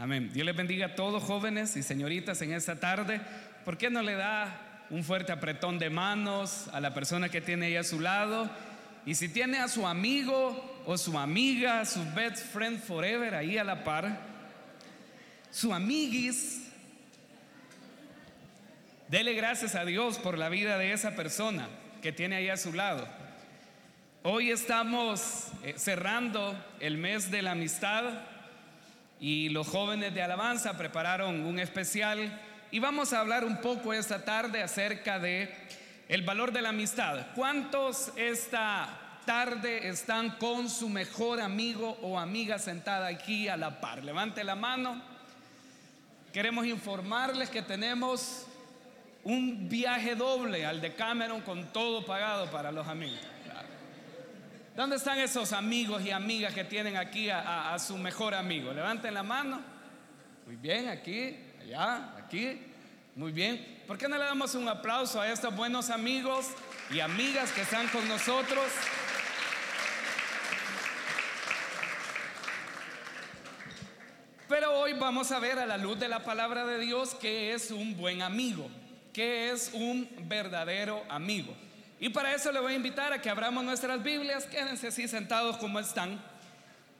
Amén. Dios les bendiga a todos jóvenes y señoritas en esta tarde. ¿Por qué no le da un fuerte apretón de manos a la persona que tiene ahí a su lado? Y si tiene a su amigo o su amiga, su best friend forever ahí a la par, su amiguis, dele gracias a Dios por la vida de esa persona que tiene ahí a su lado. Hoy estamos eh, cerrando el mes de la amistad y los jóvenes de alabanza prepararon un especial y vamos a hablar un poco esta tarde acerca de el valor de la amistad. ¿Cuántos esta tarde están con su mejor amigo o amiga sentada aquí a la par? Levante la mano. Queremos informarles que tenemos un viaje doble al de Cameron con todo pagado para los amigos. ¿Dónde están esos amigos y amigas que tienen aquí a, su mejor amigo? Levanten la mano. Muy bien, aquí, allá, aquí. Muy bien. ¿Por qué no le damos un aplauso a estos buenos amigos y amigas que están con nosotros? Pero hoy vamos a ver a la luz de la palabra de Dios que es un buen amigo, que es un verdadero amigo. Y para eso le voy a invitar a que abramos nuestras Biblias, quédense así sentados como están.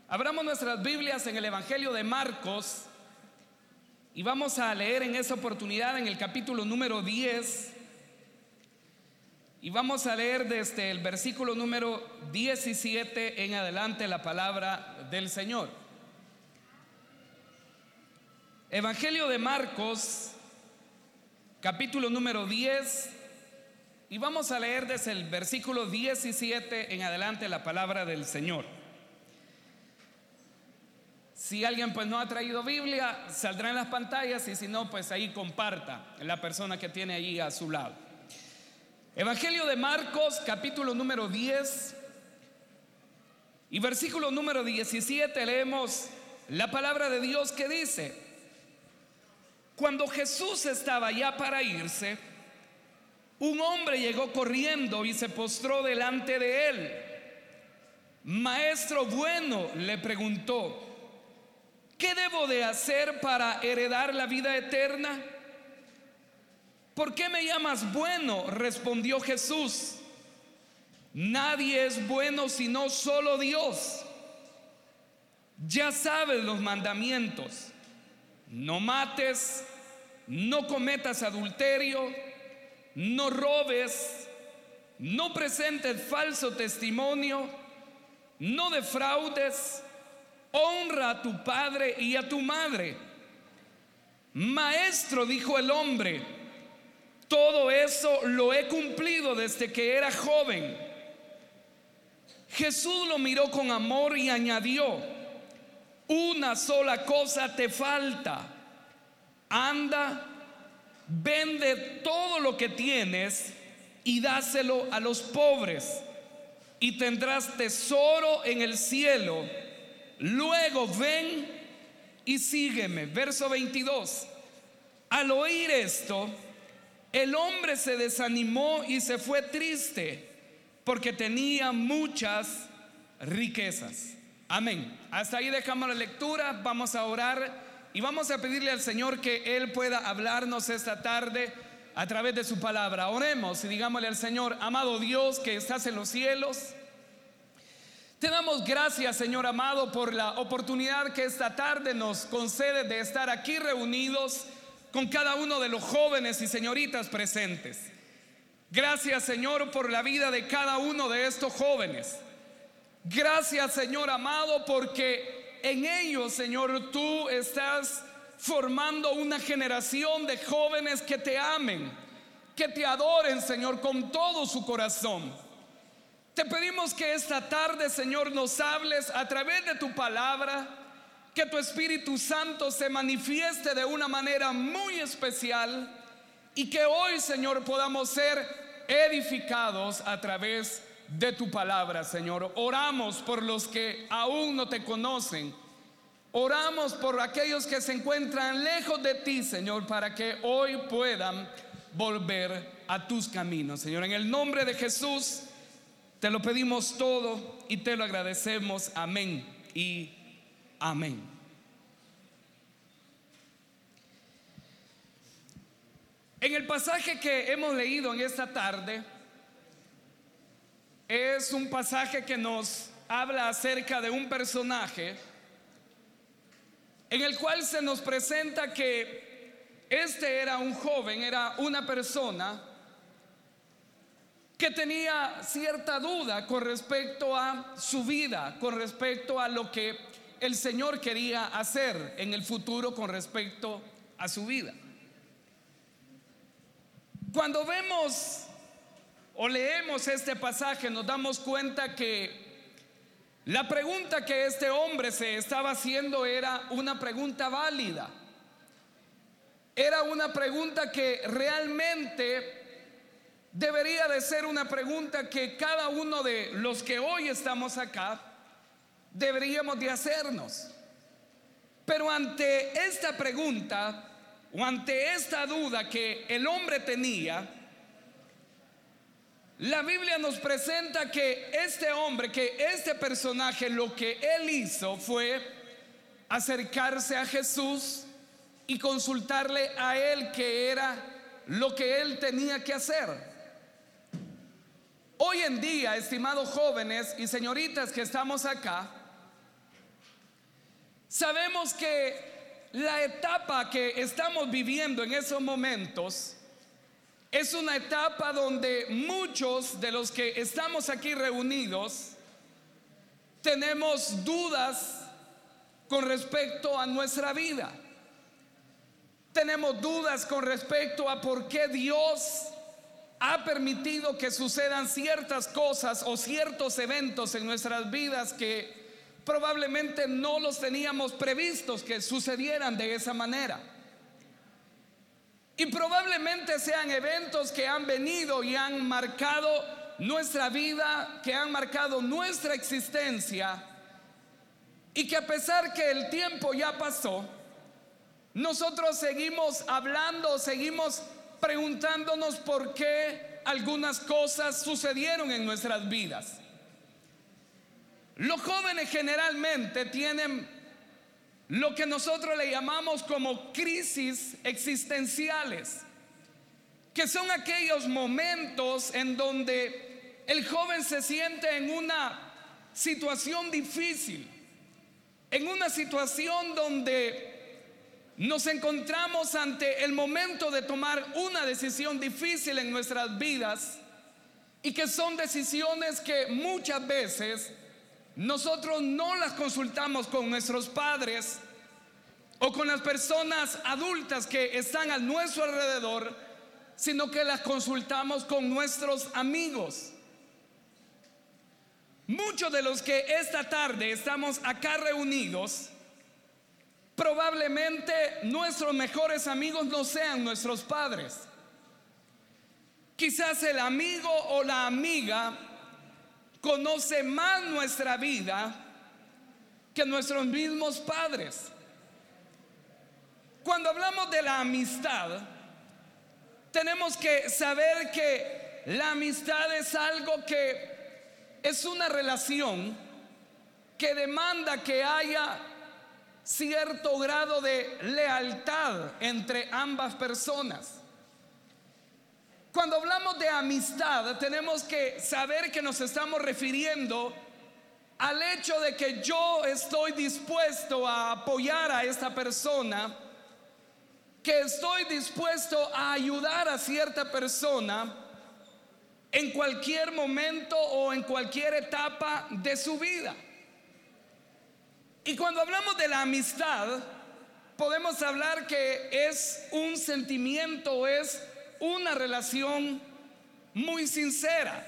Abramos nuestras Biblias en el Evangelio de Marcos y vamos a leer en esa oportunidad en el capítulo número 10 y vamos a leer desde el versículo número 17 en adelante la palabra del Señor. Evangelio de Marcos, capítulo número 10 y vamos a leer desde el versículo 17 en adelante la palabra del Señor. Si alguien pues no ha traído Biblia, saldrá en las pantallas y si no, pues ahí comparta la persona que tiene ahí a su lado. Evangelio de Marcos, capítulo número 10 y versículo número 17 leemos la palabra de Dios que dice, cuando Jesús estaba ya para irse, un hombre llegó corriendo y se postró delante de él. Maestro bueno, le preguntó, ¿qué debo de hacer para heredar la vida eterna? ¿Por qué me llamas bueno? respondió Jesús. Nadie es bueno sino solo Dios. Ya sabes los mandamientos. No mates, no cometas adulterio no robes, no presentes falso testimonio, no defraudes, honra a tu padre y a tu madre. Maestro, dijo el hombre, todo eso lo he cumplido desde que era joven. Jesús lo miró con amor y añadió, una sola cosa te falta, anda vende todo lo que tienes y dáselo a los pobres y tendrás tesoro en el cielo. Luego ven y sígueme. Verso 22. Al oír esto, el hombre se desanimó y se fue triste porque tenía muchas riquezas. Amén. Hasta ahí dejamos la lectura. Vamos a orar y vamos a pedirle al Señor que Él pueda hablarnos esta tarde a través de su palabra. Oremos y digámosle al Señor, amado Dios que estás en los cielos. Te damos gracias, Señor amado, por la oportunidad que esta tarde nos concede de estar aquí reunidos con cada uno de los jóvenes y señoritas presentes. Gracias, Señor, por la vida de cada uno de estos jóvenes. Gracias, Señor amado, porque en ellos, Señor, tú estás formando una generación de jóvenes que te amen, que te adoren, Señor, con todo su corazón. Te pedimos que esta tarde, Señor, nos hables a través de tu palabra, que tu Espíritu Santo se manifieste de una manera muy especial y que hoy, Señor, podamos ser edificados a través de de tu palabra, Señor. Oramos por los que aún no te conocen. Oramos por aquellos que se encuentran lejos de ti, Señor, para que hoy puedan volver a tus caminos, Señor. En el nombre de Jesús, te lo pedimos todo y te lo agradecemos. Amén y amén. En el pasaje que hemos leído en esta tarde, es un pasaje que nos habla acerca de un personaje en el cual se nos presenta que este era un joven, era una persona que tenía cierta duda con respecto a su vida, con respecto a lo que el Señor quería hacer en el futuro con respecto a su vida. Cuando vemos o leemos este pasaje nos damos cuenta que la pregunta que este hombre se estaba haciendo era una pregunta válida. Era una pregunta que realmente debería de ser una pregunta que cada uno de los que hoy estamos acá deberíamos de hacernos. Pero ante esta pregunta o ante esta duda que el hombre tenía, la Biblia nos presenta que este hombre, que este personaje, lo que él hizo fue acercarse a Jesús y consultarle a él que era lo que él tenía que hacer. Hoy en día, estimados jóvenes y señoritas que estamos acá, sabemos que la etapa que estamos viviendo en esos momentos es una etapa donde muchos de los que estamos aquí reunidos tenemos dudas con respecto a nuestra vida. Tenemos dudas con respecto a por qué Dios ha permitido que sucedan ciertas cosas o ciertos eventos en nuestras vidas que probablemente no los teníamos previstos que sucedieran de esa manera. Y probablemente sean eventos que han venido y han marcado nuestra vida, que han marcado nuestra existencia. Y que a pesar que el tiempo ya pasó, nosotros seguimos hablando, seguimos preguntándonos por qué algunas cosas sucedieron en nuestras vidas. Los jóvenes generalmente tienen lo que nosotros le llamamos como crisis existenciales, que son aquellos momentos en donde el joven se siente en una situación difícil, en una situación donde nos encontramos ante el momento de tomar una decisión difícil en nuestras vidas y que son decisiones que muchas veces nosotros no las consultamos con nuestros padres o con las personas adultas que están a nuestro alrededor, sino que las consultamos con nuestros amigos. Muchos de los que esta tarde estamos acá reunidos, probablemente nuestros mejores amigos no sean nuestros padres. Quizás el amigo o la amiga conoce más nuestra vida que nuestros mismos padres. Cuando hablamos de la amistad, tenemos que saber que la amistad es algo que es una relación que demanda que haya cierto grado de lealtad entre ambas personas. Cuando hablamos de amistad, tenemos que saber que nos estamos refiriendo al hecho de que yo estoy dispuesto a apoyar a esta persona, que estoy dispuesto a ayudar a cierta persona en cualquier momento o en cualquier etapa de su vida. Y cuando hablamos de la amistad, podemos hablar que es un sentimiento, es una relación muy sincera.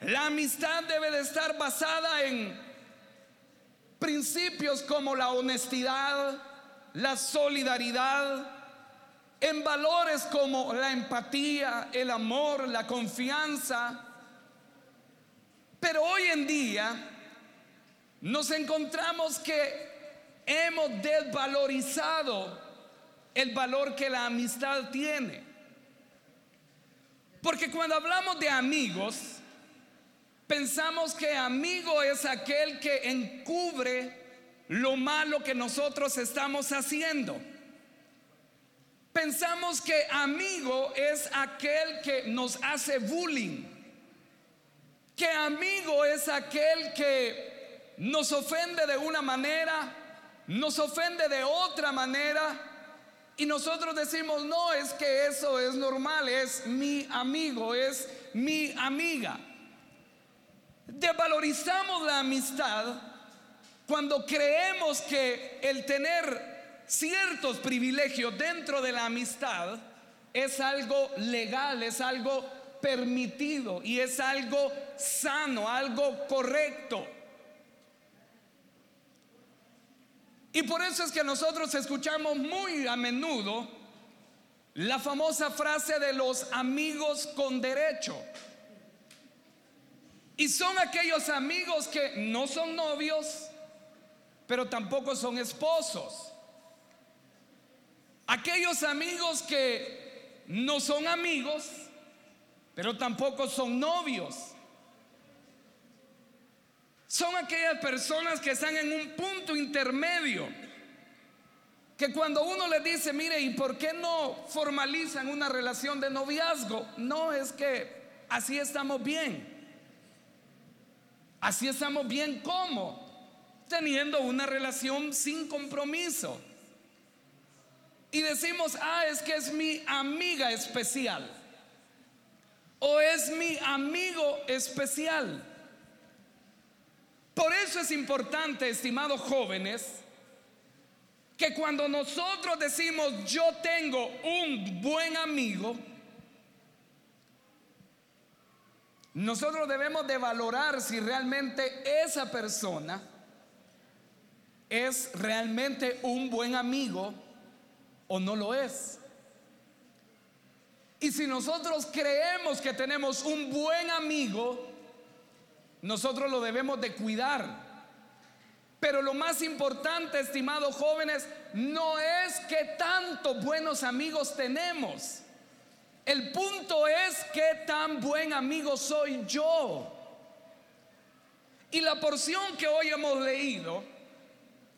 La amistad debe de estar basada en principios como la honestidad, la solidaridad, en valores como la empatía, el amor, la confianza. Pero hoy en día nos encontramos que hemos desvalorizado el valor que la amistad tiene. Porque cuando hablamos de amigos, pensamos que amigo es aquel que encubre lo malo que nosotros estamos haciendo. Pensamos que amigo es aquel que nos hace bullying. Que amigo es aquel que nos ofende de una manera, nos ofende de otra manera. Y nosotros decimos, no, es que eso es normal, es mi amigo, es mi amiga. Devalorizamos la amistad cuando creemos que el tener ciertos privilegios dentro de la amistad es algo legal, es algo permitido y es algo sano, algo correcto. Y por eso es que nosotros escuchamos muy a menudo la famosa frase de los amigos con derecho. Y son aquellos amigos que no son novios, pero tampoco son esposos. Aquellos amigos que no son amigos, pero tampoco son novios. Son aquellas personas que están en un punto intermedio. Que cuando uno les dice, mire, ¿y por qué no formalizan una relación de noviazgo? No, es que así estamos bien. Así estamos bien como teniendo una relación sin compromiso y decimos, ah, es que es mi amiga especial. O es mi amigo especial. Por eso es importante, estimados jóvenes, que cuando nosotros decimos yo tengo un buen amigo, nosotros debemos de valorar si realmente esa persona es realmente un buen amigo o no lo es. Y si nosotros creemos que tenemos un buen amigo, nosotros lo debemos de cuidar. Pero lo más importante, estimados jóvenes, no es que tantos buenos amigos tenemos. El punto es que tan buen amigo soy yo. Y la porción que hoy hemos leído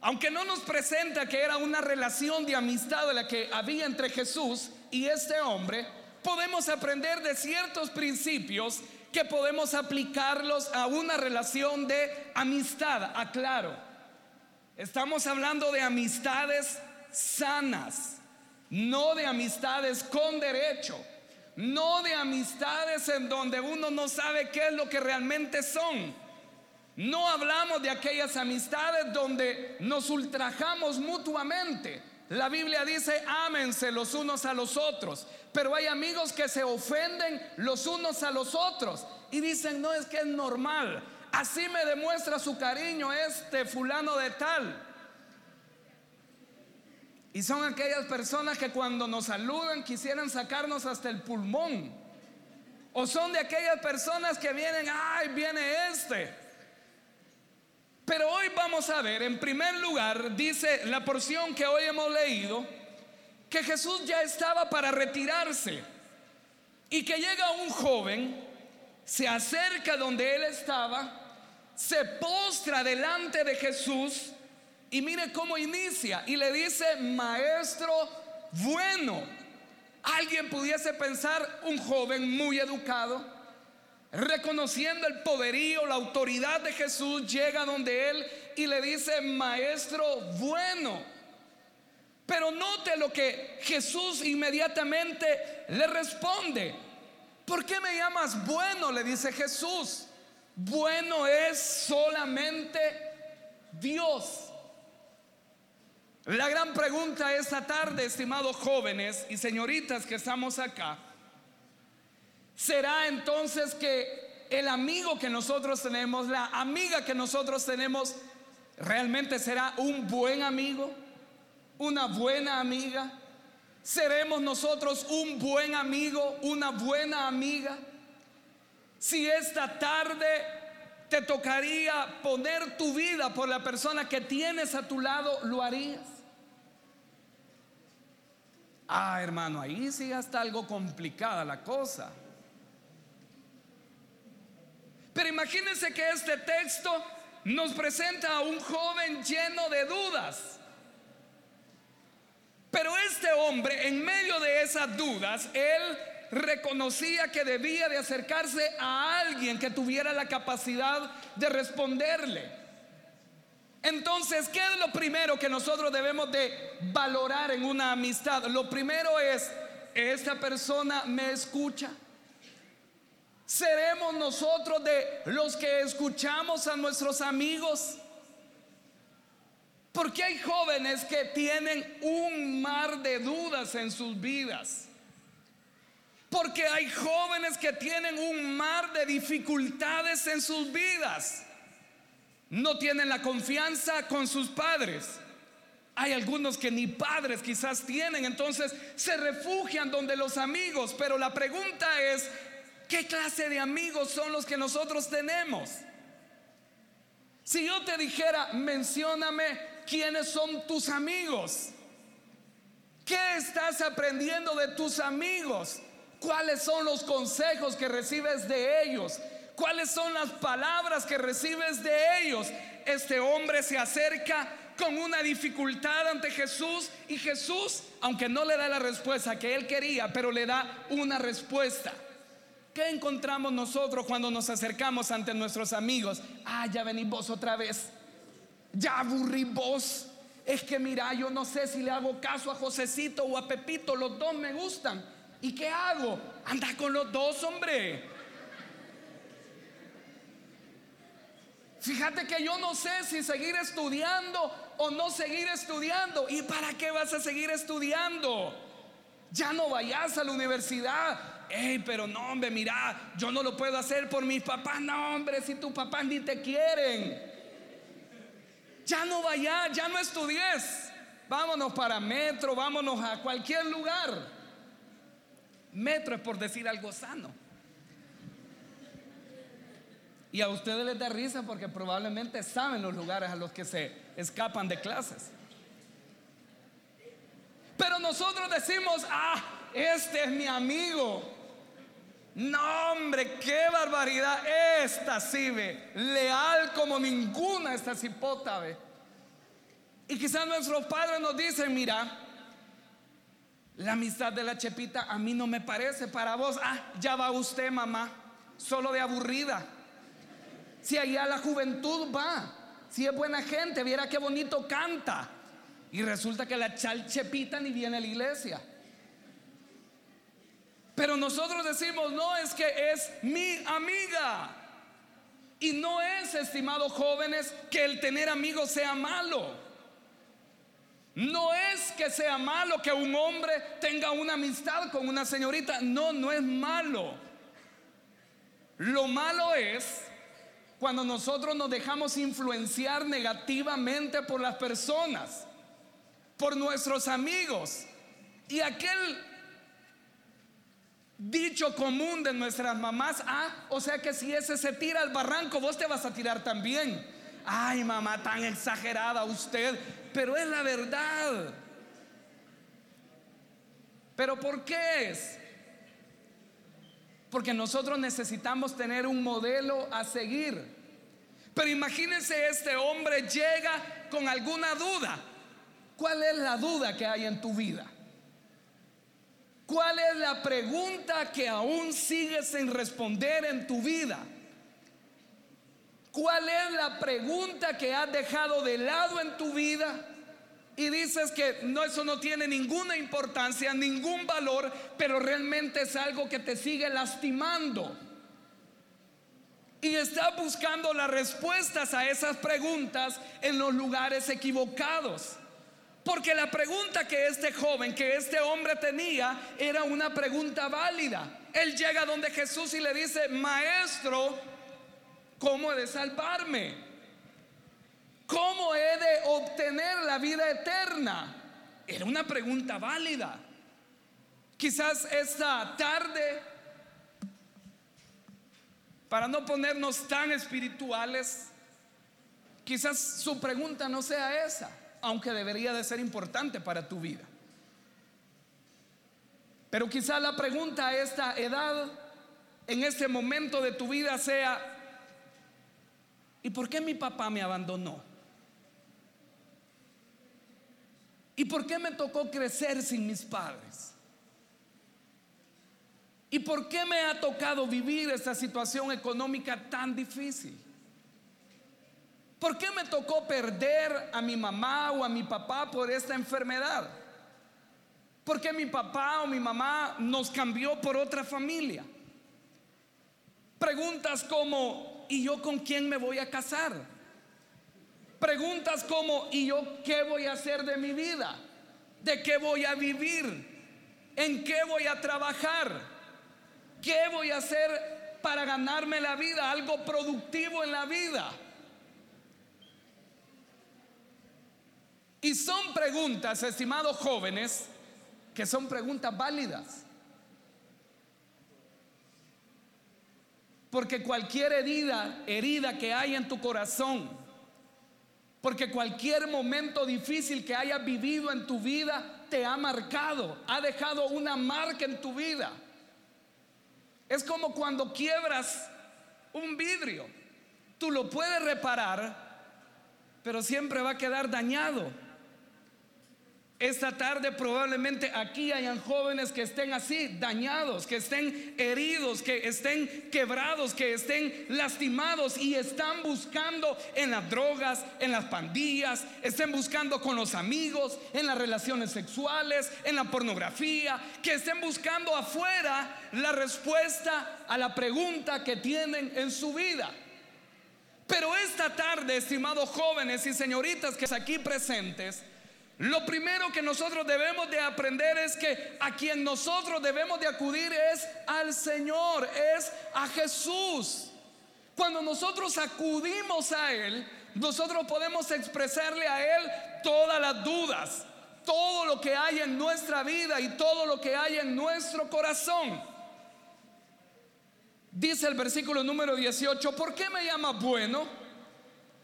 aunque no nos presenta que era una relación de amistad la que había entre Jesús y este hombre, podemos aprender de ciertos principios que podemos aplicarlos a una relación de amistad. Aclaro, estamos hablando de amistades sanas, no de amistades con derecho, no de amistades en donde uno no sabe qué es lo que realmente son no hablamos de aquellas amistades donde nos ultrajamos mutuamente. La Biblia dice, ámense los unos a los otros. Pero hay amigos que se ofenden los unos a los otros y dicen, no es que es normal. Así me demuestra su cariño este fulano de tal. Y son aquellas personas que cuando nos saludan quisieran sacarnos hasta el pulmón. O son de aquellas personas que vienen, ay, viene este. Pero hoy vamos a ver, en primer lugar, dice la porción que hoy hemos leído, que Jesús ya estaba para retirarse y que llega un joven, se acerca donde él estaba, se postra delante de Jesús y mire cómo inicia y le dice, maestro bueno. Alguien pudiese pensar un joven muy educado, reconociendo el poderío, la autoridad de Jesús, llega donde él y le dice, maestro bueno. Pero note lo que Jesús inmediatamente le responde. ¿Por qué me llamas bueno? Le dice Jesús. Bueno es solamente Dios. La gran pregunta esta tarde, estimados jóvenes y señoritas que estamos acá, será entonces que el amigo que nosotros tenemos, la amiga que nosotros tenemos, realmente será un buen amigo, una buena amiga. ¿Seremos nosotros un buen amigo, una buena amiga? Si esta tarde te tocaría poner tu vida por la persona que tienes a tu lado, ¿lo harías? Ah, hermano, ahí sí está algo complicada la cosa. Pero imagínense que este texto nos presenta a un joven lleno de dudas. Pero este hombre, en medio de esas dudas, él reconocía que debía de acercarse a alguien que tuviera la capacidad de responderle. Entonces, ¿qué es lo primero que nosotros debemos de valorar en una amistad? Lo primero es, ¿esta persona me escucha? ¿Seremos nosotros de los que escuchamos a nuestros amigos? Porque hay jóvenes que tienen un mar de dudas en sus vidas. Porque hay jóvenes que tienen un mar de dificultades en sus vidas. No tienen la confianza con sus padres. Hay algunos que ni padres quizás tienen, entonces se refugian donde los amigos. Pero la pregunta es, ¿qué clase de amigos son los que nosotros tenemos? Si yo te dijera, mencióname quiénes son tus amigos. ¿Qué estás aprendiendo de tus amigos? ¿Cuáles son los consejos que recibes de ellos? ¿Cuáles son las palabras que recibes de ellos? Este hombre se acerca con una dificultad ante Jesús y Jesús, aunque no le da la respuesta que él quería, pero le da una respuesta. ¿Qué encontramos nosotros cuando nos acercamos ante nuestros amigos? Ah, ya venís vos otra vez. Ya aburrí vos. Es que mira, yo no sé si le hago caso a Josecito o a Pepito, los dos me gustan. ¿Y qué hago? Anda con los dos, hombre. Fíjate que yo no sé si seguir estudiando o no seguir estudiando. ¿Y para qué vas a seguir estudiando? Ya no vayas a la universidad. Ey, pero no, hombre, mira, yo no lo puedo hacer por mis papás. No, hombre, si tus papás ni te quieren. Ya no vayas, ya no estudies. Vámonos para metro, vámonos a cualquier lugar. Metro es por decir algo sano. Y a ustedes les da risa porque probablemente saben los lugares a los que se escapan de clases. Pero nosotros decimos, ah, este es mi amigo. No, hombre, qué barbaridad. Esta sí ve, leal como ninguna esta cipota ve. Y quizás nuestros padres nos dicen, mira, la amistad de la Chepita a mí no me parece. Para vos, ah, ya va usted, mamá, solo de aburrida. Si allá la juventud va, si es buena gente, viera qué bonito canta. Y resulta que la chal Chepita ni viene a la iglesia. Pero nosotros decimos, no, es que es mi amiga. Y no es, estimados jóvenes, que el tener amigos sea malo. No es que sea malo que un hombre tenga una amistad con una señorita. No, no es malo. Lo malo es cuando nosotros nos dejamos influenciar negativamente por las personas, por nuestros amigos. Y aquel dicho común de nuestras mamás, ah, o sea que si ese se tira al barranco, vos te vas a tirar también. Ay, mamá, tan exagerada usted pero es la verdad. ¿Pero por qué es? Porque nosotros necesitamos tener un modelo a seguir. Pero imagínense este hombre llega con alguna duda. ¿Cuál es la duda que hay en tu vida? ¿Cuál es la pregunta que aún sigues sin responder en tu vida? ¿Cuál es la pregunta que has dejado de lado en tu vida? Y dices que no, eso no tiene ninguna importancia, ningún valor, pero realmente es algo que te sigue lastimando. Y estás buscando las respuestas a esas preguntas en los lugares equivocados. Porque la pregunta que este joven, que este hombre tenía, era una pregunta válida. Él llega donde Jesús y le dice, maestro, ¿Cómo he de salvarme? ¿Cómo he de obtener la vida eterna? Era una pregunta válida. Quizás esta tarde, para no ponernos tan espirituales, quizás su pregunta no sea esa, aunque debería de ser importante para tu vida. Pero quizás la pregunta a esta edad, en este momento de tu vida, sea, ¿Y por qué mi papá me abandonó? ¿Y por qué me tocó crecer sin mis padres? ¿Y por qué me ha tocado vivir esta situación económica tan difícil? ¿Por qué me tocó perder a mi mamá o a mi papá por esta enfermedad? ¿Por qué mi papá o mi mamá nos cambió por otra familia? Preguntas como, ¿y yo con quién me voy a casar? Preguntas como, ¿y yo qué voy a hacer de mi vida? ¿De qué voy a vivir? ¿En qué voy a trabajar? ¿Qué voy a hacer para ganarme la vida? Algo productivo en la vida. Y son preguntas, estimados jóvenes, que son preguntas válidas. Porque cualquier herida, herida que haya en tu corazón, porque cualquier momento difícil que hayas vivido en tu vida te ha marcado, ha dejado una marca en tu vida. Es como cuando quiebras un vidrio. Tú lo puedes reparar, pero siempre va a quedar dañado. Esta tarde probablemente aquí hayan jóvenes que estén así, dañados, que estén heridos, que estén quebrados, que estén lastimados y están buscando en las drogas, en las pandillas, estén buscando con los amigos, en las relaciones sexuales, en la pornografía, que estén buscando afuera la respuesta a la pregunta que tienen en su vida. Pero esta tarde, estimados jóvenes y señoritas que están aquí presentes, lo primero que nosotros debemos de aprender es que a quien nosotros debemos de acudir es al Señor, es a Jesús. Cuando nosotros acudimos a Él, nosotros podemos expresarle a Él todas las dudas, todo lo que hay en nuestra vida y todo lo que hay en nuestro corazón. Dice el versículo número 18, ¿por qué me llama bueno?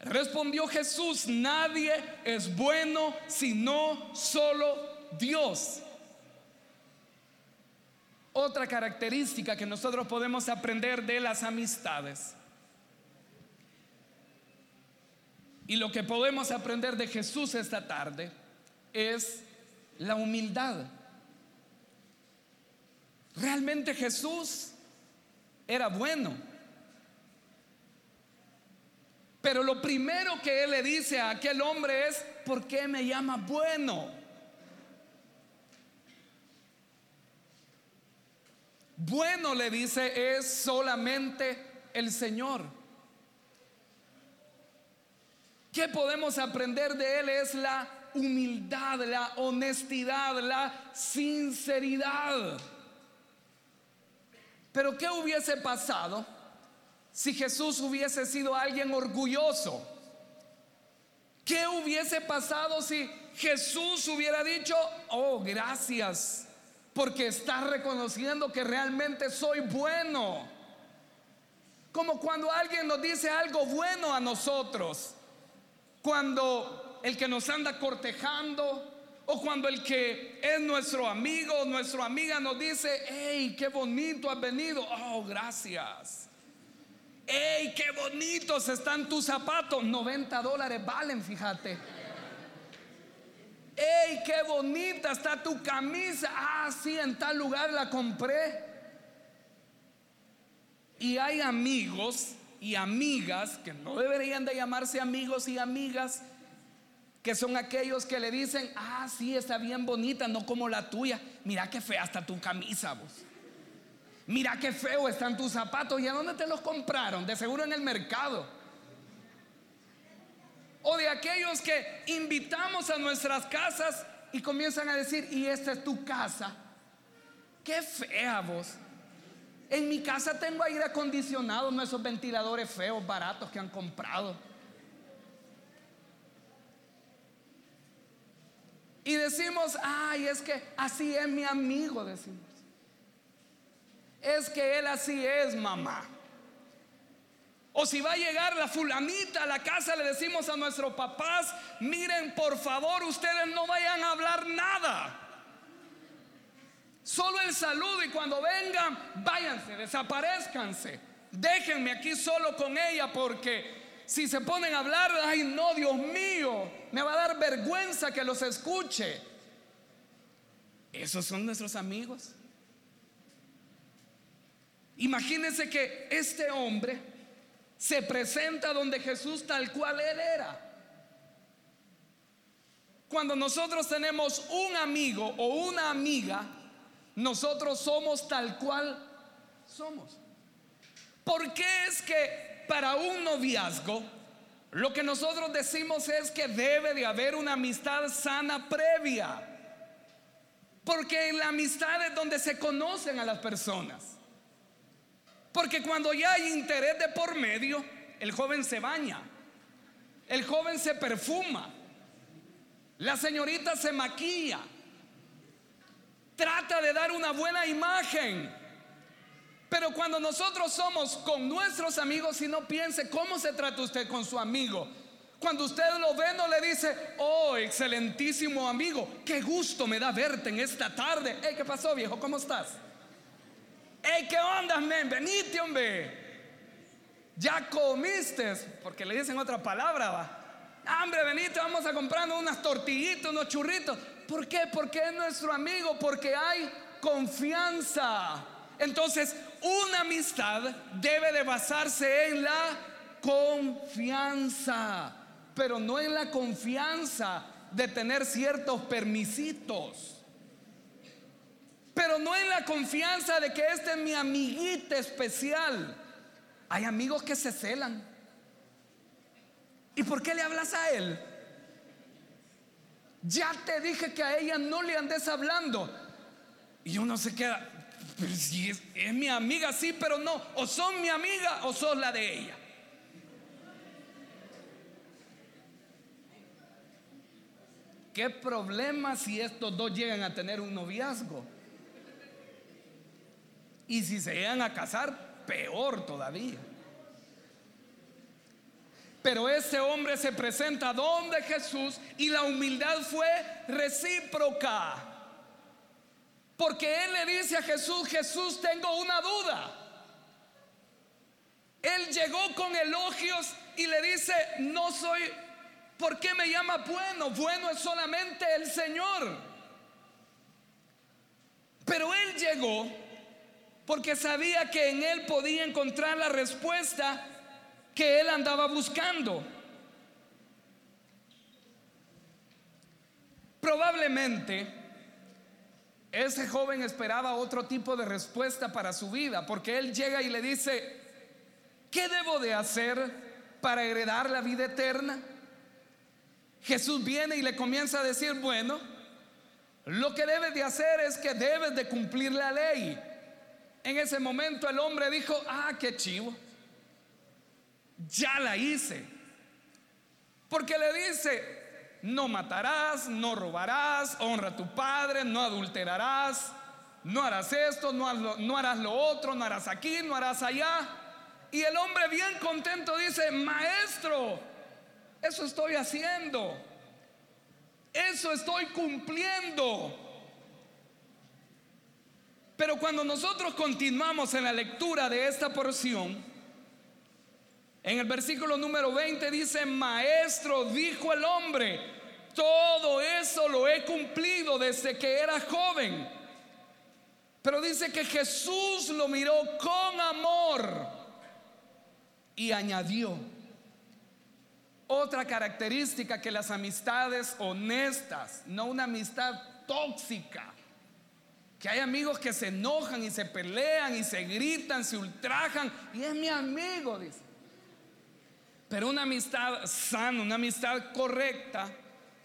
Respondió Jesús, nadie es bueno sino solo Dios. Otra característica que nosotros podemos aprender de las amistades. Y lo que podemos aprender de Jesús esta tarde es la humildad. Realmente Jesús era bueno. Pero lo primero que él le dice a aquel hombre es, ¿por qué me llama bueno? Bueno le dice es solamente el Señor. ¿Qué podemos aprender de él? Es la humildad, la honestidad, la sinceridad. Pero ¿qué hubiese pasado? Si Jesús hubiese sido alguien orgulloso? ¿Qué hubiese pasado si Jesús hubiera dicho, oh, gracias, porque estás reconociendo que realmente soy bueno? Como cuando alguien nos dice algo bueno a nosotros, cuando el que nos anda cortejando, o cuando el que es nuestro amigo, nuestra amiga nos dice, hey, qué bonito has venido, oh, gracias. ¡Ey, qué bonitos están tus zapatos! 90 dólares valen, fíjate. ¡Ey, qué bonita está tu camisa! Ah, sí, en tal lugar la compré. Y hay amigos y amigas que no deberían de llamarse amigos y amigas, que son aquellos que le dicen, ah, sí, está bien bonita, no como la tuya. Mira qué fea está tu camisa, vos. Mira qué feo están tus zapatos. ¿Y a dónde te los compraron? De seguro en el mercado. O de aquellos que invitamos a nuestras casas y comienzan a decir, y esta es tu casa. Qué fea vos. En mi casa tengo aire acondicionado, no esos ventiladores feos, baratos que han comprado. Y decimos, ay, es que así es mi amigo, decimos es que él así es, mamá. O si va a llegar la fulanita a la casa, le decimos a nuestros papás, miren, por favor, ustedes no vayan a hablar nada. Solo el saludo y cuando vengan, váyanse, desaparezcanse. Déjenme aquí solo con ella porque si se ponen a hablar, ay no, Dios mío, me va a dar vergüenza que los escuche. Esos son nuestros amigos. Imagínense que este hombre se presenta donde Jesús tal cual él era. Cuando nosotros tenemos un amigo o una amiga, nosotros somos tal cual somos. ¿Por qué es que para un noviazgo lo que nosotros decimos es que debe de haber una amistad sana previa? Porque en la amistad es donde se conocen a las personas. Porque cuando ya hay interés de por medio, el joven se baña, el joven se perfuma, la señorita se maquilla, trata de dar una buena imagen. Pero cuando nosotros somos con nuestros amigos, y no piense cómo se trata usted con su amigo. Cuando usted lo ve, no le dice, oh, excelentísimo amigo, qué gusto me da verte en esta tarde. Hey, ¿qué pasó, viejo? ¿Cómo estás? Hey, ¿qué onda, men? Venite, hombre. Ya comiste, porque le dicen otra palabra, va. Hambre, venite, vamos a comprar unas tortillitas, unos churritos. ¿Por qué? Porque es nuestro amigo, porque hay confianza. Entonces, una amistad debe de basarse en la confianza, pero no en la confianza de tener ciertos permisitos. Pero no en la confianza de que este es mi amiguita especial. Hay amigos que se celan. ¿Y por qué le hablas a él? Ya te dije que a ella no le andes hablando. Y uno se queda, pero si es, mi amiga, sí, pero no. O son mi amiga o son la de ella. ¿Qué problema si estos dos llegan a tener un noviazgo? Y si se llegan a casar, peor todavía. Pero ese hombre se presenta donde Jesús y la humildad fue recíproca. Porque él le dice a Jesús, Jesús, tengo una duda. Él llegó con elogios y le dice, no soy, ¿por qué me llama bueno? Bueno es solamente el Señor. Pero él llegó porque sabía que en él podía encontrar la respuesta que él andaba buscando. Probablemente ese joven esperaba otro tipo de respuesta para su vida, porque él llega y le dice, ¿qué debo de hacer para heredar la vida eterna? Jesús viene y le comienza a decir, bueno, lo que debes de hacer es que debes de cumplir la ley. En ese momento el hombre dijo, ah, qué chivo ya la hice. Porque le dice, no matarás, no robarás, honra a tu padre, no adulterarás, no harás esto, no, no harás lo otro, no harás aquí, no harás allá. Y el hombre bien contento dice, maestro, eso estoy haciendo, eso estoy cumpliendo. Pero cuando nosotros continuamos en la lectura de esta porción, en el versículo número 20 dice, maestro, dijo el hombre, todo eso lo he cumplido desde que era joven. Pero dice que Jesús lo miró con amor y añadió otra característica que las amistades honestas, no una amistad tóxica, que hay amigos que se enojan y se pelean y se gritan, se ultrajan, y es mi amigo, dice. Pero una amistad sana, una amistad correcta,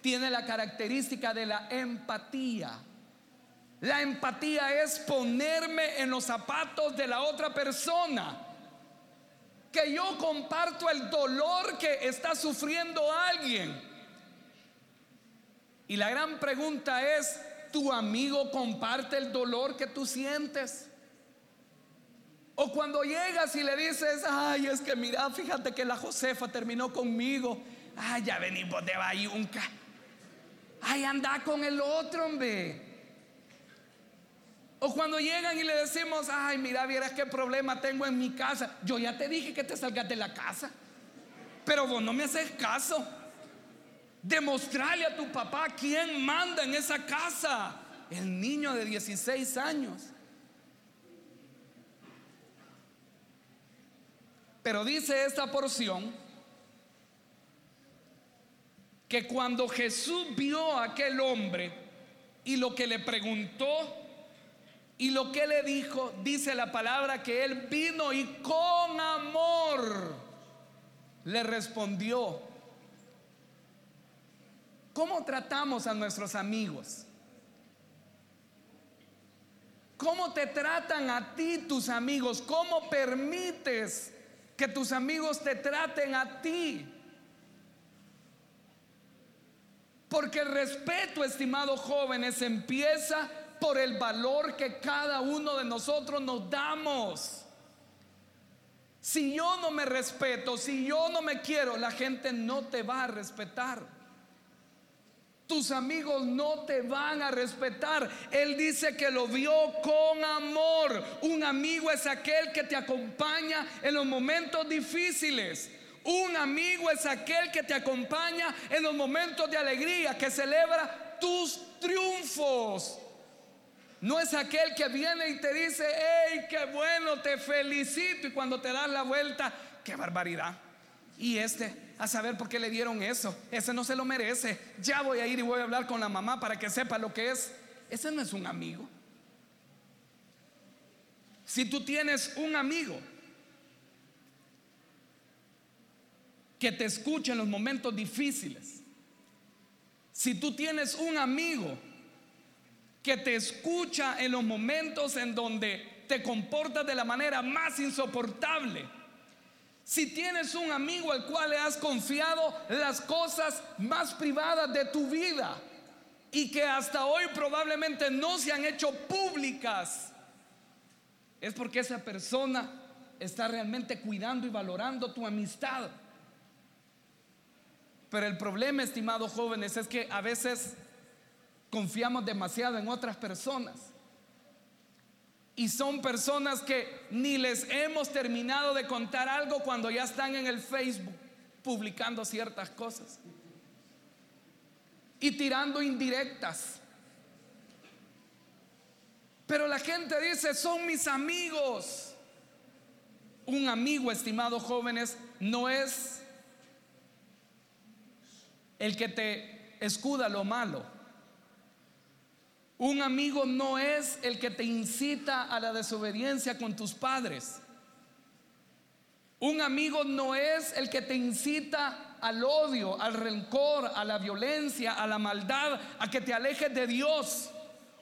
tiene la característica de la empatía. La empatía es ponerme en los zapatos de la otra persona. Que yo comparto el dolor que está sufriendo alguien. Y la gran pregunta es, ¿tu amigo comparte el dolor que tú sientes? O cuando llegas y le dices, ay, es que mira, fíjate que la Josefa terminó conmigo. Ay, ya venimos de Bayunca. Ay, anda con el otro, hombre. O cuando llegan y le decimos, ay, mira, vieras qué problema tengo en mi casa. Yo ya te dije que te salgas de la casa. pero vos no me haces caso. Demostrarle a tu papá quién manda en esa casa. El niño de 16 años. Pero dice esta porción que cuando Jesús vio a aquel hombre y lo que le preguntó y lo que le dijo, dice la palabra que él vino y con amor le respondió. ¿Cómo tratamos a nuestros amigos? ¿Cómo te tratan a ti tus amigos? ¿Cómo permites que tus amigos te traten a ti. Porque el respeto, estimados jóvenes, empieza por el valor que cada uno de nosotros nos damos. Si yo no me respeto, si yo no me quiero, la gente no te va a respetar. Tus amigos no te van a respetar. Él dice que lo vio con amor. Un amigo es aquel que te acompaña en los momentos difíciles. Un amigo es aquel que te acompaña en los momentos de alegría, que celebra tus triunfos. No es aquel que viene y te dice, hey, qué bueno, te felicito. Y cuando te das la vuelta, qué barbaridad. Y este, a saber por qué le dieron eso. Ese no se lo merece. Ya voy a ir y voy a hablar con la mamá para que sepa lo que es. Ese no es un amigo. Si tú tienes un amigo que te escucha en los momentos difíciles, si tú tienes un amigo que te escucha en los momentos en donde te comportas de la manera más insoportable, si tienes un amigo al cual le has confiado las cosas más privadas de tu vida y que hasta hoy probablemente no se han hecho públicas, es porque esa persona está realmente cuidando y valorando tu amistad. Pero el problema, estimados jóvenes, es que a veces confiamos demasiado en otras personas. Y son personas que ni les hemos terminado de contar algo cuando ya están en el Facebook publicando ciertas cosas. Y tirando indirectas. Pero la gente dice, son mis amigos. Un amigo, estimados jóvenes, no es el que te escuda lo malo. Un amigo no es el que te incita a la desobediencia con tus padres. Un amigo no es el que te incita al odio, al rencor, a la violencia, a la maldad, a que te alejes de Dios.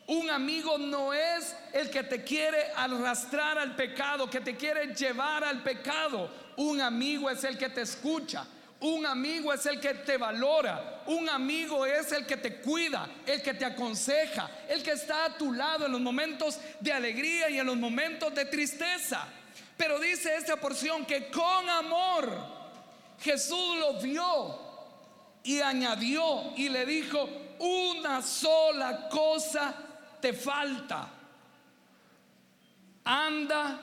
Un amigo no es el que te quiere arrastrar al pecado, que te quiere llevar al pecado. Un amigo es el que te escucha, un amigo es el que te valora. Un amigo es el que te cuida, el que te aconseja, el que está a tu lado en los momentos de alegría y en los momentos de tristeza. Pero dice esta porción que con amor Jesús lo vio y añadió y le dijo, una sola cosa te falta. Anda,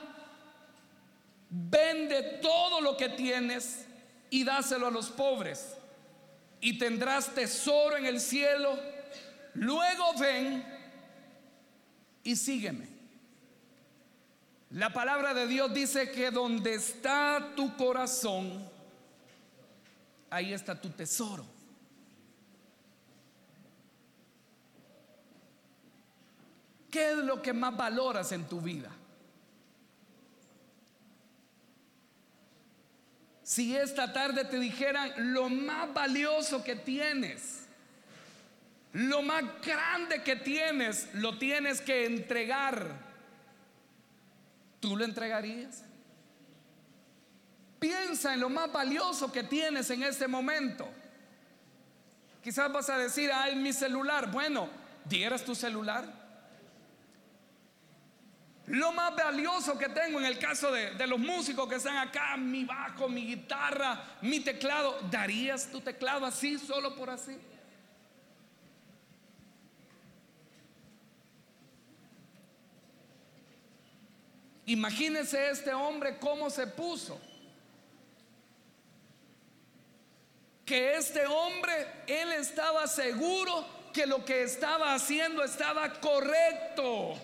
vende todo lo que tienes y dáselo a los pobres y tendrás tesoro en el cielo. Luego ven y sígueme. La palabra de Dios dice que donde está tu corazón, ahí está tu tesoro. ¿Qué es lo que más valoras en tu vida? Si esta tarde te dijeran lo más valioso que tienes, lo más grande que tienes, lo tienes que entregar, ¿tú lo entregarías? Piensa en lo más valioso que tienes en este momento. Quizás vas a decir, ay, mi celular. Bueno, ¿dieras tu celular? Lo más valioso que tengo en el caso de, los músicos que están acá, mi bajo, mi guitarra, mi teclado, ¿darías tu teclado así, solo por así? Imagínese este hombre cómo se puso. que este hombre, él estaba seguro que lo que estaba haciendo estaba correcto.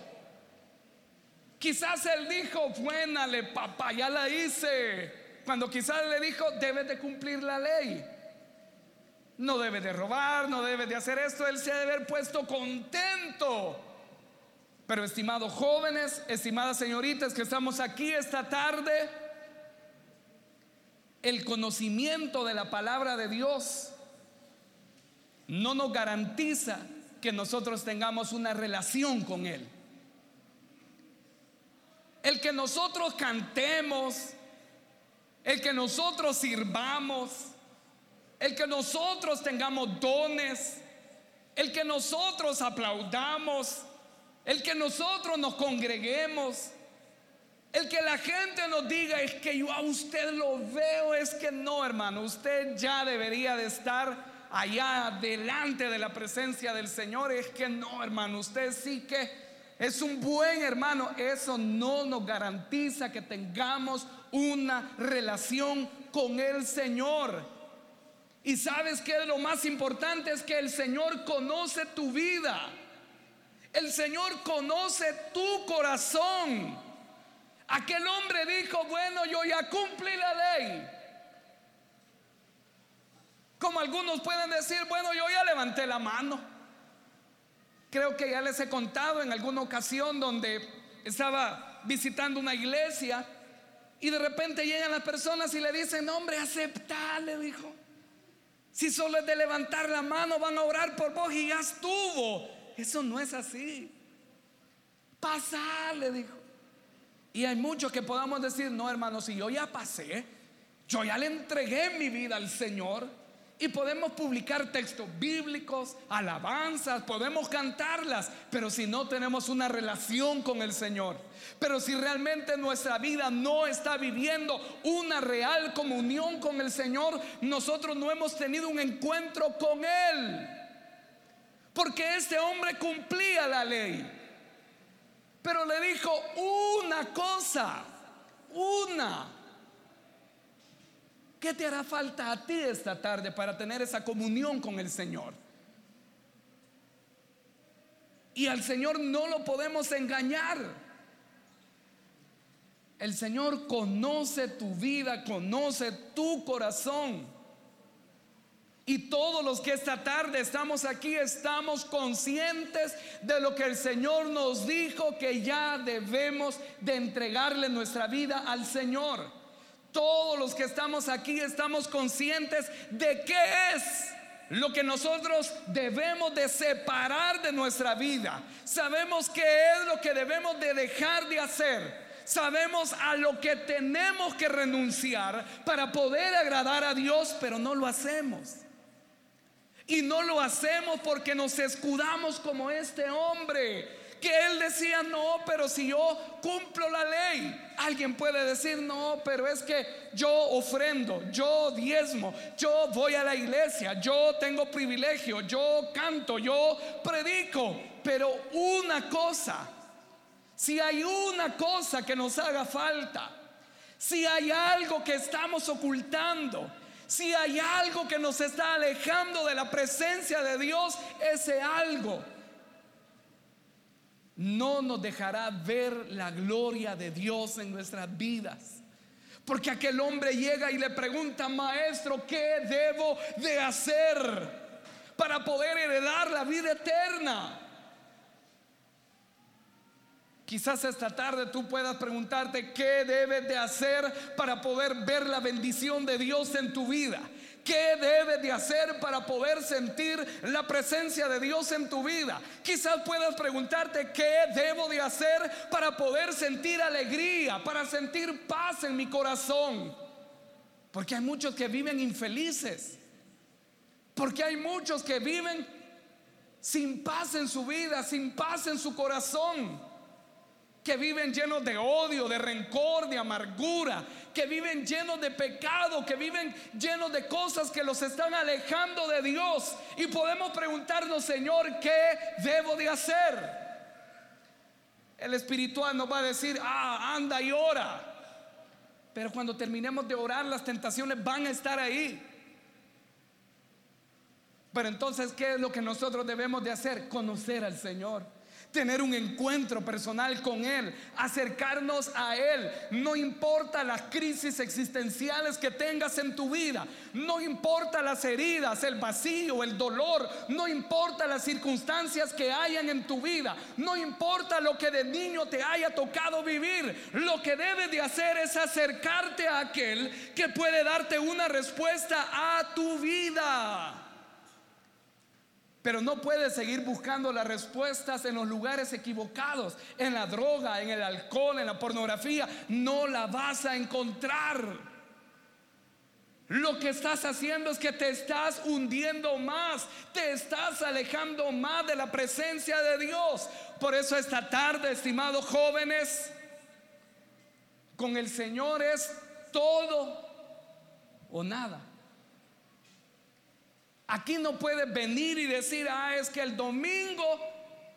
Quizás él dijo, buenale papá, ya la hice. Cuando quizás le dijo, debes de cumplir la ley. No debe de robar, no debe de hacer esto. Él se debe haber puesto contento. Pero estimados jóvenes, estimadas señoritas que estamos aquí esta tarde, el conocimiento de la palabra de Dios no nos garantiza que nosotros tengamos una relación con Él. El que nosotros cantemos, el que nosotros sirvamos, el que nosotros tengamos dones, el que nosotros aplaudamos, el que nosotros nos congreguemos, el que la gente nos diga es que yo a usted lo veo, es que no, hermano, usted ya debería de estar allá delante de la presencia del Señor, es que no, hermano, usted sí que es un buen hermano, eso no nos garantiza que tengamos una relación con el Señor. Y sabes que lo más importante es que el Señor conoce tu vida. El Señor conoce tu corazón. Aquel hombre dijo, bueno, yo ya cumplí la ley. Como algunos pueden decir, bueno, yo ya levanté la mano. Creo que ya les he contado en alguna ocasión donde estaba visitando una iglesia y de repente llegan las personas y le dicen, hombre, acepta, le dijo. Si solo es de levantar la mano, van a orar por vos y ya estuvo. Eso no es así. Pasa, le dijo. Y hay muchos que podamos decir, no hermano, si yo ya pasé, yo ya le entregué mi vida al Señor. Y podemos publicar textos bíblicos, alabanzas, podemos cantarlas, pero si no tenemos una relación con el Señor, pero si realmente nuestra vida no está viviendo una real comunión con el Señor, nosotros no hemos tenido un encuentro con Él. Porque este hombre cumplía la ley. Pero le dijo una cosa, una. ¿Qué te hará falta a ti esta tarde para tener esa comunión con el Señor? Y al Señor no lo podemos engañar. El Señor conoce tu vida, conoce tu corazón. Y todos los que esta tarde estamos aquí estamos conscientes de lo que el Señor nos dijo que ya debemos de entregarle nuestra vida al Señor. Todos los que estamos aquí estamos conscientes de qué es lo que nosotros debemos de separar de nuestra vida. Sabemos qué es lo que debemos de dejar de hacer. Sabemos a lo que tenemos que renunciar para poder agradar a Dios, pero no lo hacemos. Y no lo hacemos porque nos escudamos como este hombre que él decía, no, pero si yo cumplo la ley, alguien puede decir, no, pero es que yo ofrendo, yo diezmo, yo voy a la iglesia, yo tengo privilegio, yo canto, yo predico, pero una cosa, si hay una cosa que nos haga falta, si hay algo que estamos ocultando, si hay algo que nos está alejando de la presencia de Dios, ese algo no nos dejará ver la gloria de Dios en nuestras vidas. Porque aquel hombre llega y le pregunta, maestro, ¿qué debo de hacer para poder heredar la vida eterna? Quizás esta tarde tú puedas preguntarte qué debes de hacer para poder ver la bendición de Dios en tu vida. ¿Qué debes de hacer para poder sentir la presencia de Dios en tu vida? Quizás puedas preguntarte qué debo de hacer para poder sentir alegría, para sentir paz en mi corazón. Porque hay muchos que viven infelices. Porque hay muchos que viven sin paz en su vida, sin paz en su corazón que viven llenos de odio, de rencor, de amargura, que viven llenos de pecado, que viven llenos de cosas que los están alejando de Dios. Y podemos preguntarnos, Señor, ¿qué debo de hacer? El espiritual nos va a decir, ah, anda y ora. Pero cuando terminemos de orar, las tentaciones van a estar ahí. Pero entonces, ¿qué es lo que nosotros debemos de hacer? Conocer al Señor tener un encuentro personal con Él, acercarnos a Él. No importa las crisis existenciales que tengas en tu vida, no importa las heridas, el vacío, el dolor, no importa las circunstancias que hayan en tu vida, no importa lo que de niño te haya tocado vivir, lo que debes de hacer es acercarte a aquel que puede darte una respuesta a tu vida. Pero no puedes seguir buscando las respuestas en los lugares equivocados, en la droga, en el alcohol, en la pornografía. No la vas a encontrar. Lo que estás haciendo es que te estás hundiendo más, te estás alejando más de la presencia de Dios. Por eso esta tarde, estimados jóvenes, con el Señor es todo o nada. Aquí no puedes venir y decir, ah, es que el domingo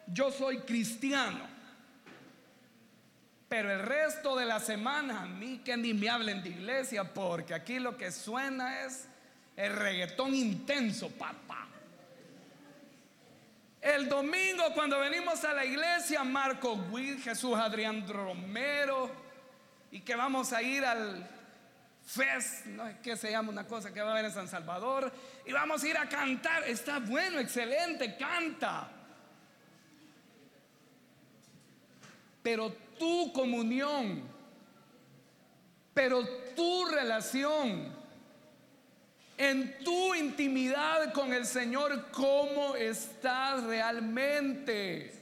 yo soy cristiano. Pero el resto de la semana a mí que ni me hablen de iglesia porque aquí lo que suena es el reggaetón intenso, papá. El domingo cuando venimos a la iglesia, Marco Witt, Jesús Adrián Romero, y que vamos a ir al Fest, no es que se llama una cosa que va a haber en San Salvador, y vamos a ir a cantar. Está bueno, excelente, canta. Pero tu comunión, pero tu relación, en tu intimidad con el Señor, ¿cómo estás realmente?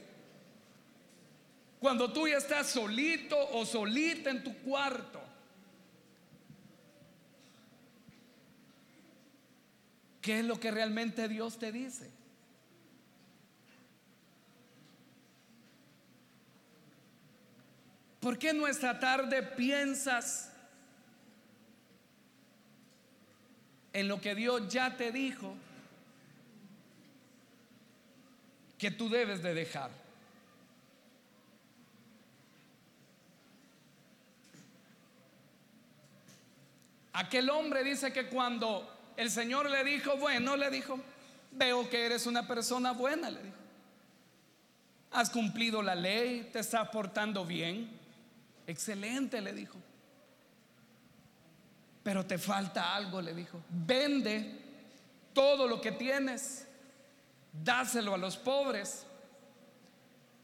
Cuando tú ya estás solito o solita en tu cuarto ¿Qué es lo que realmente Dios te dice? ¿Por qué no esta tarde piensas en lo que Dios ya te dijo que tú debes de dejar? Aquel hombre dice que cuando el Señor le dijo, bueno, le dijo, veo que eres una persona buena, le dijo. Has cumplido la ley, te estás portando bien. Excelente, le dijo. Pero te falta algo, le dijo. Vende todo lo que tienes, dáselo a los pobres.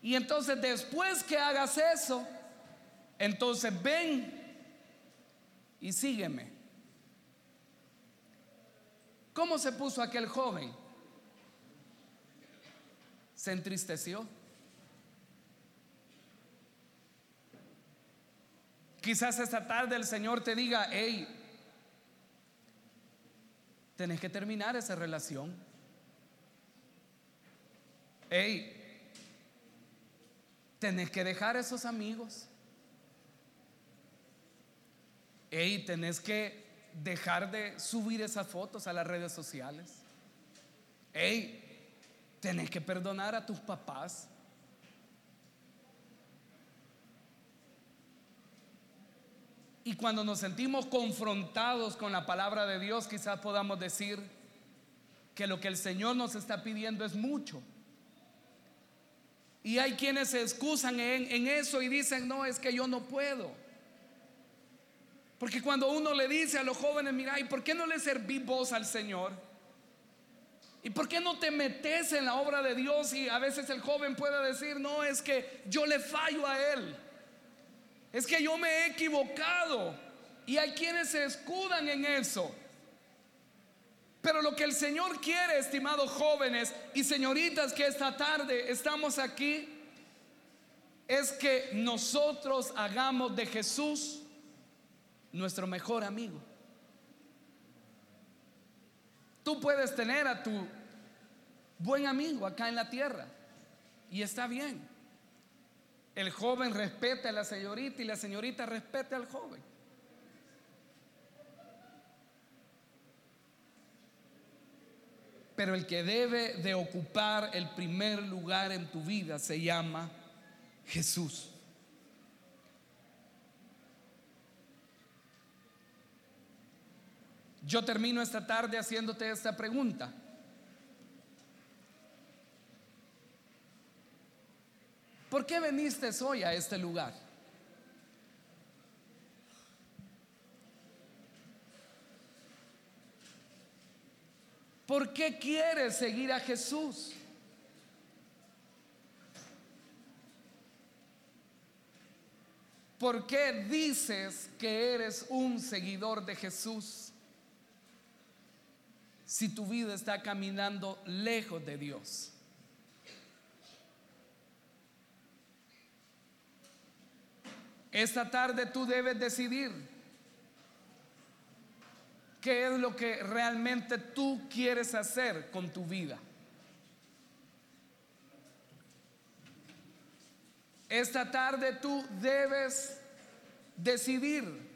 Y entonces después que hagas eso, entonces ven y sígueme. ¿Cómo se puso aquel joven? Se entristeció. Quizás esta tarde el Señor te diga, hey, tenés que terminar esa relación. Hey, tenés que dejar esos amigos. Hey, tenés que dejar de subir esas fotos a las redes sociales. Hey, tenés que perdonar a tus papás. Y cuando nos sentimos confrontados con la palabra de Dios, quizás podamos decir que lo que el Señor nos está pidiendo es mucho. Y hay quienes se excusan en, en eso y dicen, no, es que yo no puedo. Porque cuando uno le dice a los jóvenes, mira, ¿y por qué no le servís vos al Señor? ¿Y por qué no te metes en la obra de Dios? Y a veces el joven puede decir, no, es que yo le fallo a Él. Es que yo me he equivocado. Y hay quienes se escudan en eso. Pero lo que el Señor quiere, estimados jóvenes y señoritas que esta tarde estamos aquí, es que nosotros hagamos de Jesús nuestro mejor amigo. Tú puedes tener a tu buen amigo acá en la tierra y está bien. El joven respete a la señorita y la señorita respete al joven. Pero el que debe de ocupar el primer lugar en tu vida se llama Jesús. Yo termino esta tarde haciéndote esta pregunta. ¿Por qué viniste hoy a este lugar? ¿Por qué quieres seguir a Jesús? ¿Por qué dices que eres un seguidor de Jesús? Si tu vida está caminando lejos de Dios? Esta tarde tú debes decidir qué es lo que realmente tú quieres hacer con tu vida. Esta tarde tú debes decidir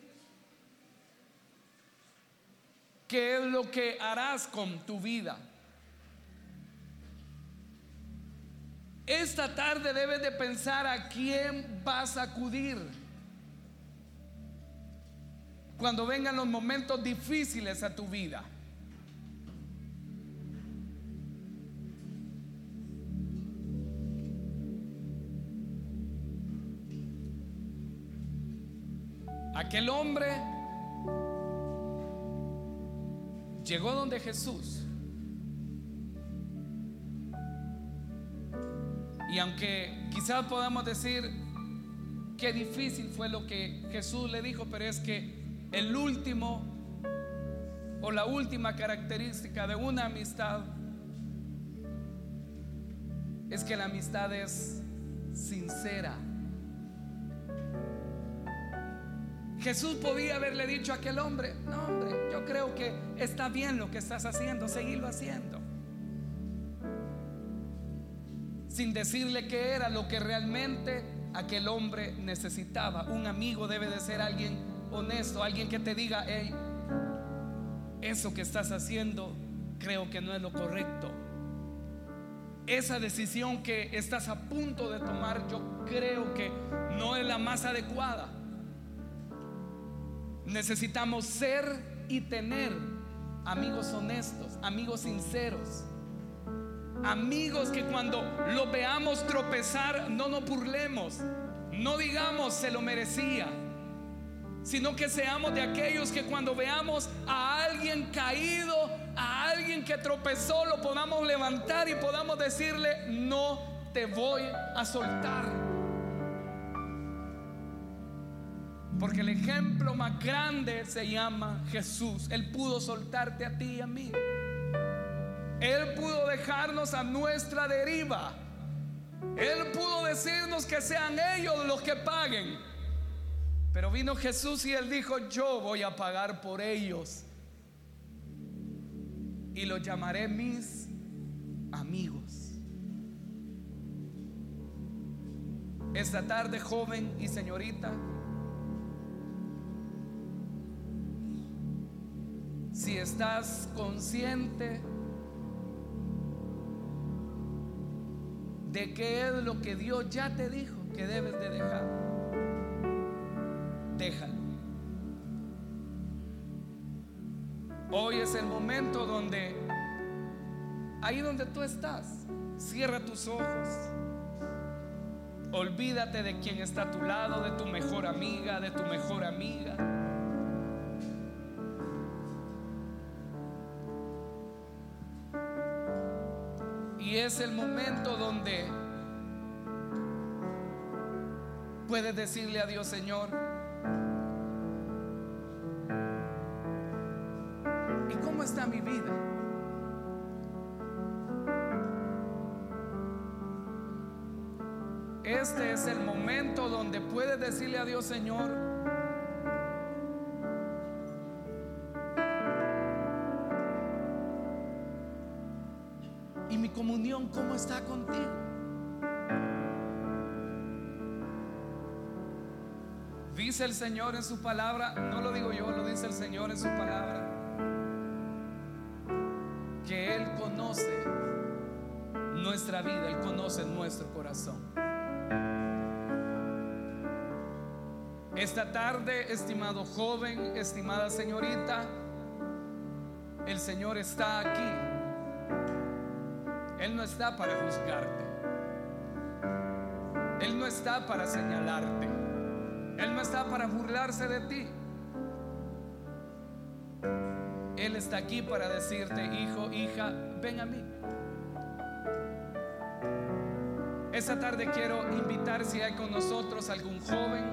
qué es lo que harás con tu vida. Esta tarde debes de pensar a quién vas a acudir cuando vengan los momentos difíciles a tu vida. Aquel hombre llegó donde Jesús. Y aunque quizás podamos decir que difícil fue lo que Jesús le dijo, pero es que el último o la última característica de una amistad es que la amistad es sincera. Jesús podía haberle dicho a aquel hombre, no hombre, yo creo que está bien lo que estás haciendo, seguirlo haciendo. Sin decirle que era lo que realmente aquel hombre necesitaba. Un amigo debe de ser alguien honesto, alguien que te diga, hey, eso que estás haciendo creo que no es lo correcto. Esa decisión que estás a punto de tomar yo creo que no es la más adecuada. Necesitamos ser y tener amigos honestos, amigos sinceros. Amigos que cuando lo veamos tropezar no nos burlemos, no digamos se lo merecía, sino que seamos de aquellos que cuando veamos a alguien caído, a alguien que tropezó, lo podamos levantar y podamos decirle, no te voy a soltar. Porque el ejemplo más grande se llama Jesús. Él pudo soltarte a ti y a mí. Él pudo dejarnos a nuestra deriva. Él pudo decirnos que sean ellos los que paguen. Pero vino Jesús y él dijo, yo voy a pagar por ellos. Y los llamaré mis amigos. Esta tarde, joven y señorita, si estás consciente de qué es lo que Dios ya te dijo que debes de dejar, déjalo. Hoy es el momento donde, ahí donde tú estás, cierra tus ojos. Olvídate de quien está a tu lado, de tu mejor amiga, de tu mejor amiga. Y es el momento donde puedes decirle a Dios, Señor, ¿y cómo está mi vida? Este es el momento donde puedes decirle a Dios, Señor, está contigo? Dice el Señor en su palabra, no lo digo yo, lo dice el Señor en su palabra, que Él conoce nuestra vida, Él conoce nuestro corazón. Esta tarde, estimado joven, estimada señorita, el Señor está aquí él no está para juzgarte. Él está para señalarte. Él no está para burlarse de ti. Él está aquí para decirte, hijo, hija, ven a mí. Esta tarde quiero invitar si hay con nosotros algún joven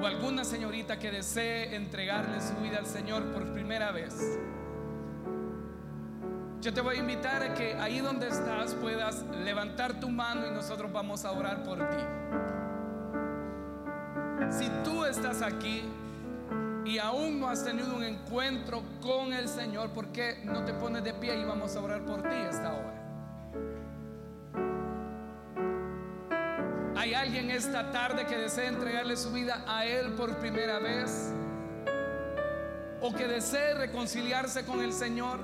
o alguna señorita que desee entregarle su vida al Señor por primera vez. Yo te voy a invitar a que ahí donde estás puedas levantar tu mano y nosotros vamos a orar por ti. Si tú estás aquí y aún no has tenido un encuentro con el Señor, ¿por qué no te pones de pie y vamos a orar por ti esta hora? ¿Hay alguien esta tarde que desee entregarle su vida a Él por primera vez? ¿O que desee reconciliarse con el Señor?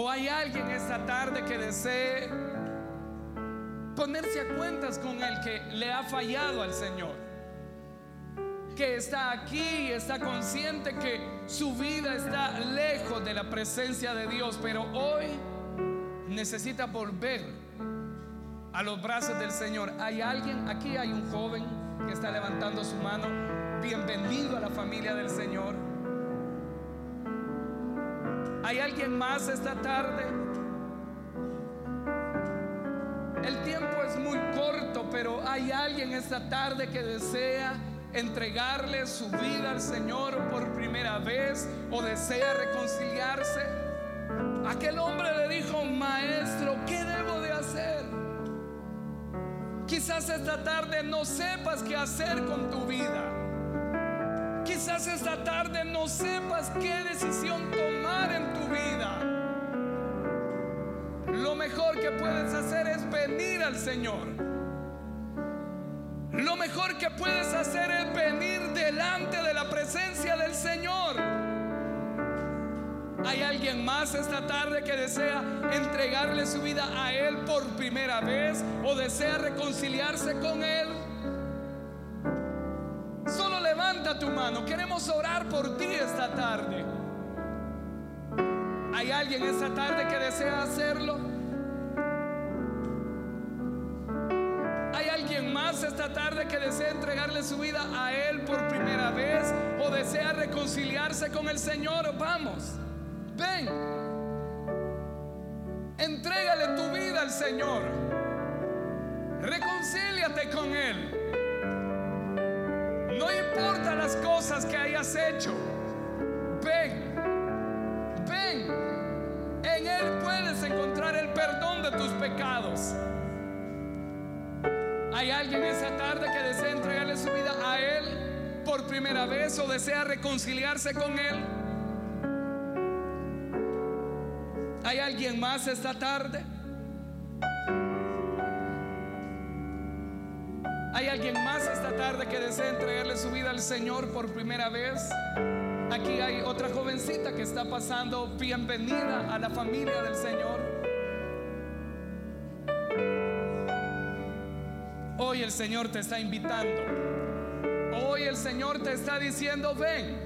¿O hay alguien esta tarde que desee ponerse a cuentas con el que le ha fallado al Señor? Que está aquí y está consciente que su vida está lejos de la presencia de Dios, pero hoy necesita volver a los brazos del Señor. ¿Hay alguien? Aquí hay un joven que está levantando su mano. Bienvenido a la familia del Señor. ¿Hay alguien más esta tarde? El tiempo es muy corto, pero hay alguien esta tarde que desea entregarle su vida al Señor por primera vez o desea reconciliarse. Aquel hombre le dijo, maestro, ¿qué debo de hacer? Quizás esta tarde no sepas qué hacer con tu vida. Quizás esta tarde no sepas qué decisión tomar en que puedes hacer es venir al Señor. Lo mejor que puedes hacer es venir delante de la presencia del Señor. ¿Hay alguien más esta tarde que desea entregarle su vida a Él por primera vez o desea reconciliarse con Él? Solo levanta tu mano. Queremos orar por ti esta tarde. ¿Hay alguien esta tarde que desea hacerlo? Esta tarde que desea entregarle su vida a Él por primera vez o desea reconciliarse con el Señor? Vamos, ven. Entrégale tu vida al Señor. Reconcíliate con Él. No importa las cosas que hayas hecho. Ven. Ven. En Él puedes encontrar el perdón de tus pecados. ¿Hay alguien esa tarde que desea entregarle su vida a Él por primera vez o desea reconciliarse con Él? ¿Hay alguien más esta tarde? ¿Hay alguien más esta tarde que desea entregarle su vida al Señor por primera vez? Aquí hay otra jovencita que está pasando bienvenida a la familia del Señor. Hoy el Señor te está invitando. Hoy el Señor te está diciendo, ven.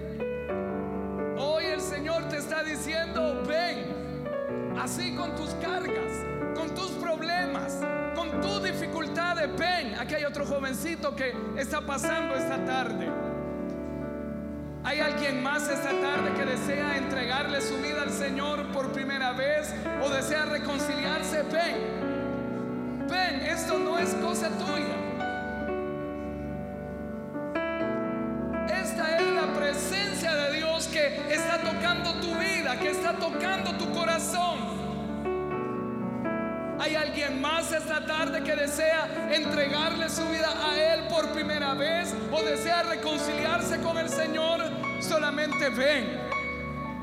Hoy el Señor te está diciendo, ven. Así con tus cargas, con tus problemas, con tus dificultades, ven. Aquí hay otro jovencito que está pasando esta tarde. ¿Hay alguien más esta tarde que desea entregarle su vida al Señor por primera vez o desea reconciliarse? Ven. Ven, esto no es cosa tuya. Tu corazón. ¿Hay alguien más esta tarde que desea entregarle su vida a Él por primera vez o desea reconciliarse con el Señor? Solamente ven,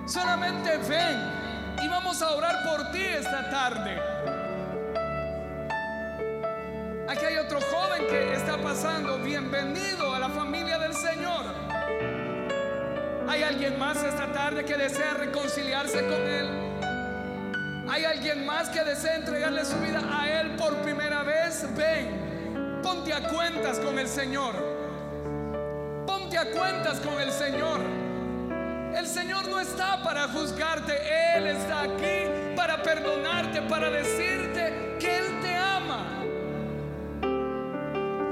solamente ven. Y vamos a orar por ti esta tarde. Aquí hay otro joven que está pasando. Bienvenido a la familia. ¿Hay alguien más esta tarde que desea reconciliarse con Él? ¿Hay alguien más que desea entregarle su vida a Él por primera vez? Ven, ponte a cuentas con el Señor. Ponte a cuentas con el Señor. El Señor no está para juzgarte, Él está aquí para perdonarte, para decirte que Él te ama.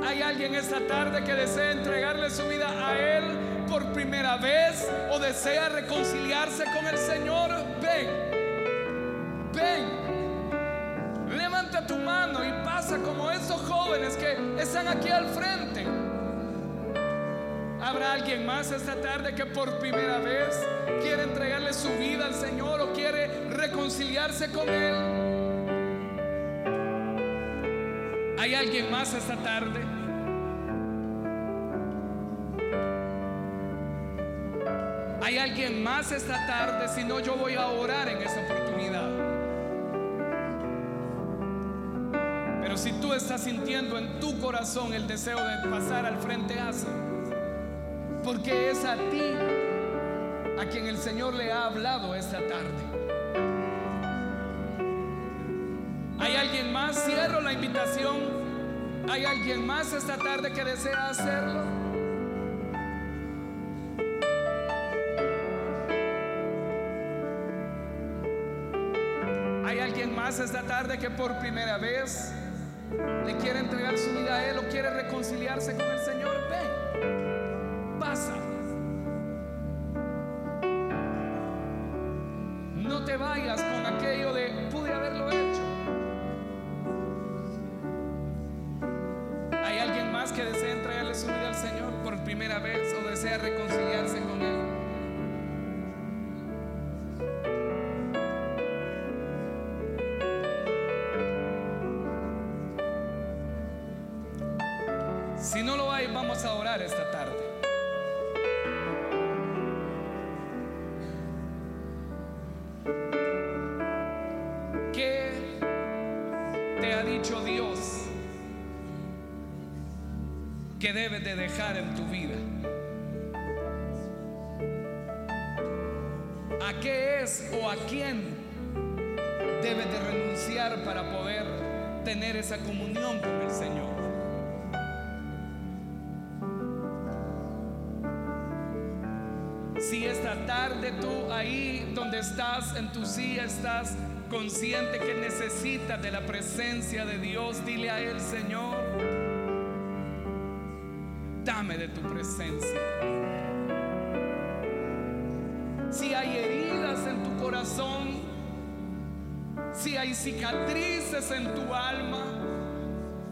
Hay alguien esta tarde que desea entregarle su vida a Él por primera vez o desea reconciliarse con el Señor. Ven, ven, levanta tu mano y pasa como esos jóvenes que están aquí al frente. ¿Habrá alguien más esta tarde que por primera vez quiere entregarle su vida al Señor o quiere reconciliarse con Él? ¿Hay alguien más esta tarde? Alguien más esta tarde? Si no, yo voy a orar en esa oportunidad. Pero si tú estás sintiendo en tu corazón el deseo de pasar al frente, hazlo. Porque es a ti a quien el Señor le ha hablado esta tarde. ¿Hay alguien más? Cierro la invitación. ¿Hay alguien más esta tarde que desea hacerlo? Más esta tarde que por primera vez le quiere entregar su vida a Él o quiere reconciliarse con el Señor? Ven pasa. No te vayas con aquello de pude haberlo hecho. ¿Hay alguien más que desea entregarle su vida al Señor por primera vez o desea reconciliarse con Él? Esta tarde. que debes de dejar en tu vida? ¿A qué es o a quién debes de renunciar para poder tener esa comunión con el Señor? Tarde tú ahí donde estás en tu silla estás consciente que necesitas de la presencia de Dios, dile a Él, Señor, dame de tu presencia. Si hay heridas en tu corazón, si hay cicatrices en tu alma,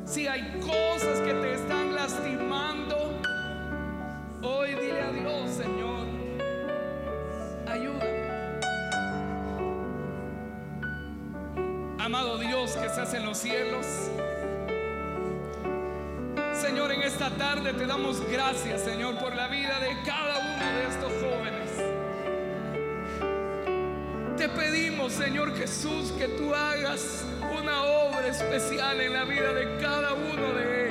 si hay cosas que te están lastimando, Amado Dios que estás en los cielos, Señor, en esta tarde te damos gracias, Señor, por la vida de cada uno de estos jóvenes. Te pedimos, Señor Jesús, que tú hagas una obra especial en la vida de cada uno de ellos.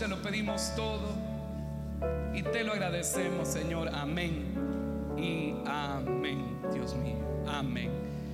te lo pedimos todo y te lo agradecemos, Señor. Amén.